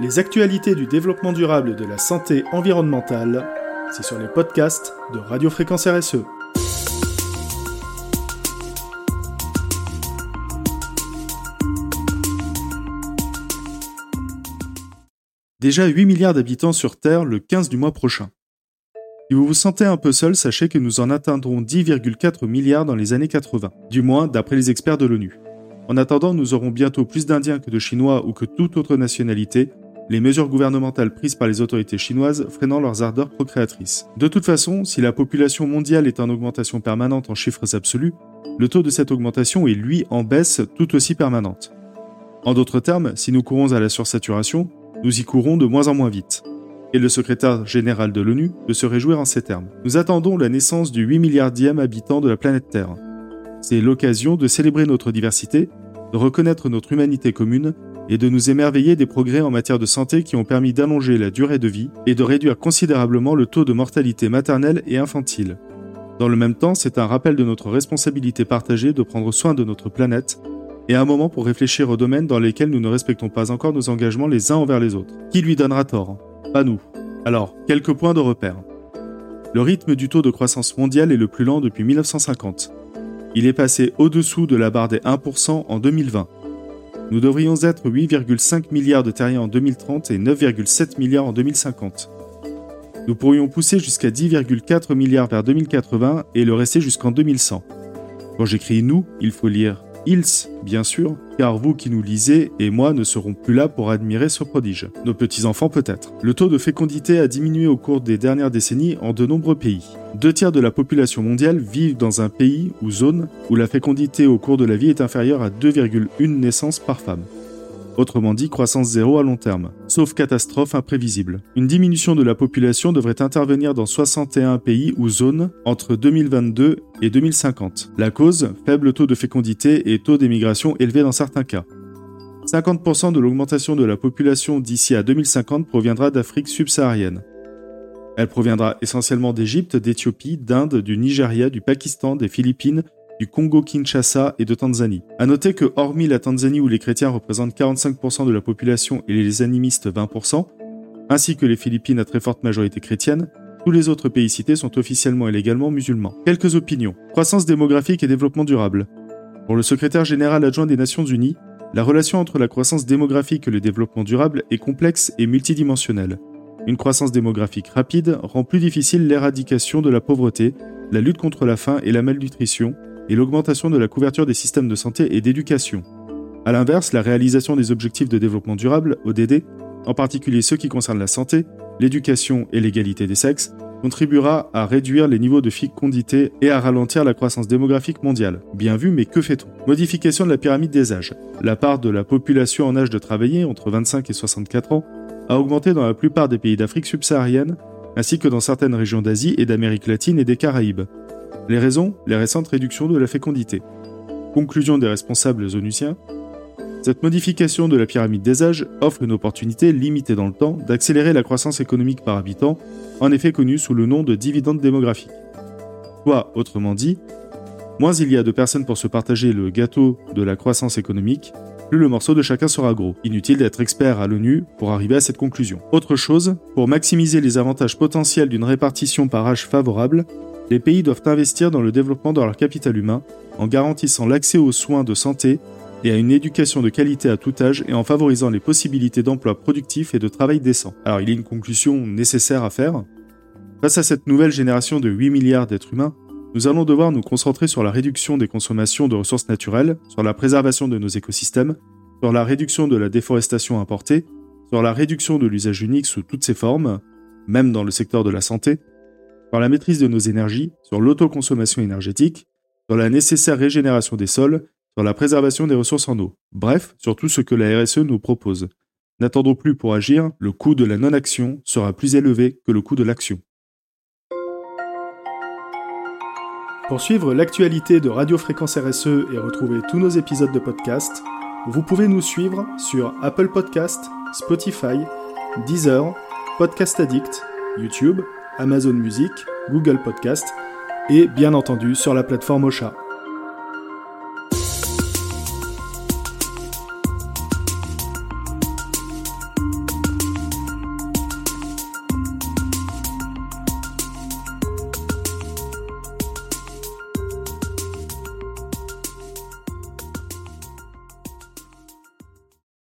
Les actualités du développement durable et de la santé environnementale, c'est sur les podcasts de Radio Fréquence RSE. Déjà 8 milliards d'habitants sur Terre le 15 du mois prochain. Si vous vous sentez un peu seul, sachez que nous en atteindrons 10,4 milliards dans les années 80, du moins d'après les experts de l'ONU. En attendant, nous aurons bientôt plus d'Indiens que de Chinois ou que toute autre nationalité, les mesures gouvernementales prises par les autorités chinoises freinant leurs ardeurs procréatrices. De toute façon, si la population mondiale est en augmentation permanente en chiffres absolus, le taux de cette augmentation est lui en baisse tout aussi permanente. En d'autres termes, si nous courons à la sursaturation, nous y courons de moins en moins vite. Et le secrétaire général de l'ONU peut se réjouir en ces termes. Nous attendons la naissance du 8 milliardième habitant de la planète Terre. C'est l'occasion de célébrer notre diversité, de reconnaître notre humanité commune et de nous émerveiller des progrès en matière de santé qui ont permis d'allonger la durée de vie et de réduire considérablement le taux de mortalité maternelle et infantile. Dans le même temps, c'est un rappel de notre responsabilité partagée de prendre soin de notre planète et un moment pour réfléchir aux domaines dans lesquels nous ne respectons pas encore nos engagements les uns envers les autres. Qui lui donnera tort? Pas nous. Alors, quelques points de repère. Le rythme du taux de croissance mondial est le plus lent depuis 1950. Il est passé au-dessous de la barre des 1% en 2020. Nous devrions être 8,5 milliards de terriens en 2030 et 9,7 milliards en 2050. Nous pourrions pousser jusqu'à 10,4 milliards vers 2080 et le rester jusqu'en 2100. Quand j'écris nous, il faut lire ils, bien sûr, car vous qui nous lisez et moi ne serons plus là pour admirer ce prodige. Nos petits-enfants peut-être. Le taux de fécondité a diminué au cours des dernières décennies en de nombreux pays. Deux tiers de la population mondiale vivent dans un pays ou zone où la fécondité au cours de la vie est inférieure à 2,1 naissances par femme autrement dit croissance zéro à long terme, sauf catastrophe imprévisible. Une diminution de la population devrait intervenir dans 61 pays ou zones entre 2022 et 2050. La cause, faible taux de fécondité et taux d'émigration élevé dans certains cas. 50% de l'augmentation de la population d'ici à 2050 proviendra d'Afrique subsaharienne. Elle proviendra essentiellement d'Égypte, d'Éthiopie, d'Inde, du Nigeria, du Pakistan, des Philippines, du Congo-Kinshasa et de Tanzanie. À noter que, hormis la Tanzanie où les chrétiens représentent 45% de la population et les animistes 20%, ainsi que les Philippines à très forte majorité chrétienne, tous les autres pays cités sont officiellement et légalement musulmans. Quelques opinions. Croissance démographique et développement durable. Pour le secrétaire général adjoint des Nations Unies, la relation entre la croissance démographique et le développement durable est complexe et multidimensionnelle. Une croissance démographique rapide rend plus difficile l'éradication de la pauvreté, la lutte contre la faim et la malnutrition, et l'augmentation de la couverture des systèmes de santé et d'éducation. A l'inverse, la réalisation des objectifs de développement durable, ODD, en particulier ceux qui concernent la santé, l'éducation et l'égalité des sexes, contribuera à réduire les niveaux de fécondité et à ralentir la croissance démographique mondiale. Bien vu, mais que fait-on? Modification de la pyramide des âges. La part de la population en âge de travailler, entre 25 et 64 ans, a augmenté dans la plupart des pays d'Afrique subsaharienne, ainsi que dans certaines régions d'Asie et d'Amérique latine et des Caraïbes. Les raisons Les récentes réductions de la fécondité. Conclusion des responsables onusiens cette modification de la pyramide des âges offre une opportunité limitée dans le temps d'accélérer la croissance économique par habitant, en effet connue sous le nom de dividende démographique. Soit, autrement dit, moins il y a de personnes pour se partager le gâteau de la croissance économique, plus le morceau de chacun sera gros. Inutile d'être expert à l'ONU pour arriver à cette conclusion. Autre chose, pour maximiser les avantages potentiels d'une répartition par âge favorable, les pays doivent investir dans le développement de leur capital humain en garantissant l'accès aux soins de santé et à une éducation de qualité à tout âge et en favorisant les possibilités d'emploi productif et de travail décent. Alors il y a une conclusion nécessaire à faire. Face à cette nouvelle génération de 8 milliards d'êtres humains, nous allons devoir nous concentrer sur la réduction des consommations de ressources naturelles, sur la préservation de nos écosystèmes, sur la réduction de la déforestation importée, sur la réduction de l'usage unique sous toutes ses formes, même dans le secteur de la santé, sur la maîtrise de nos énergies, sur l'autoconsommation énergétique, sur la nécessaire régénération des sols, sur la préservation des ressources en eau. Bref, sur tout ce que la RSE nous propose. N'attendons plus pour agir, le coût de la non-action sera plus élevé que le coût de l'action. Pour suivre l'actualité de Radio Fréquence RSE et retrouver tous nos épisodes de podcast, vous pouvez nous suivre sur Apple Podcast, Spotify, Deezer, Podcast Addict, YouTube Amazon Music, Google Podcast et bien entendu sur la plateforme Ocha.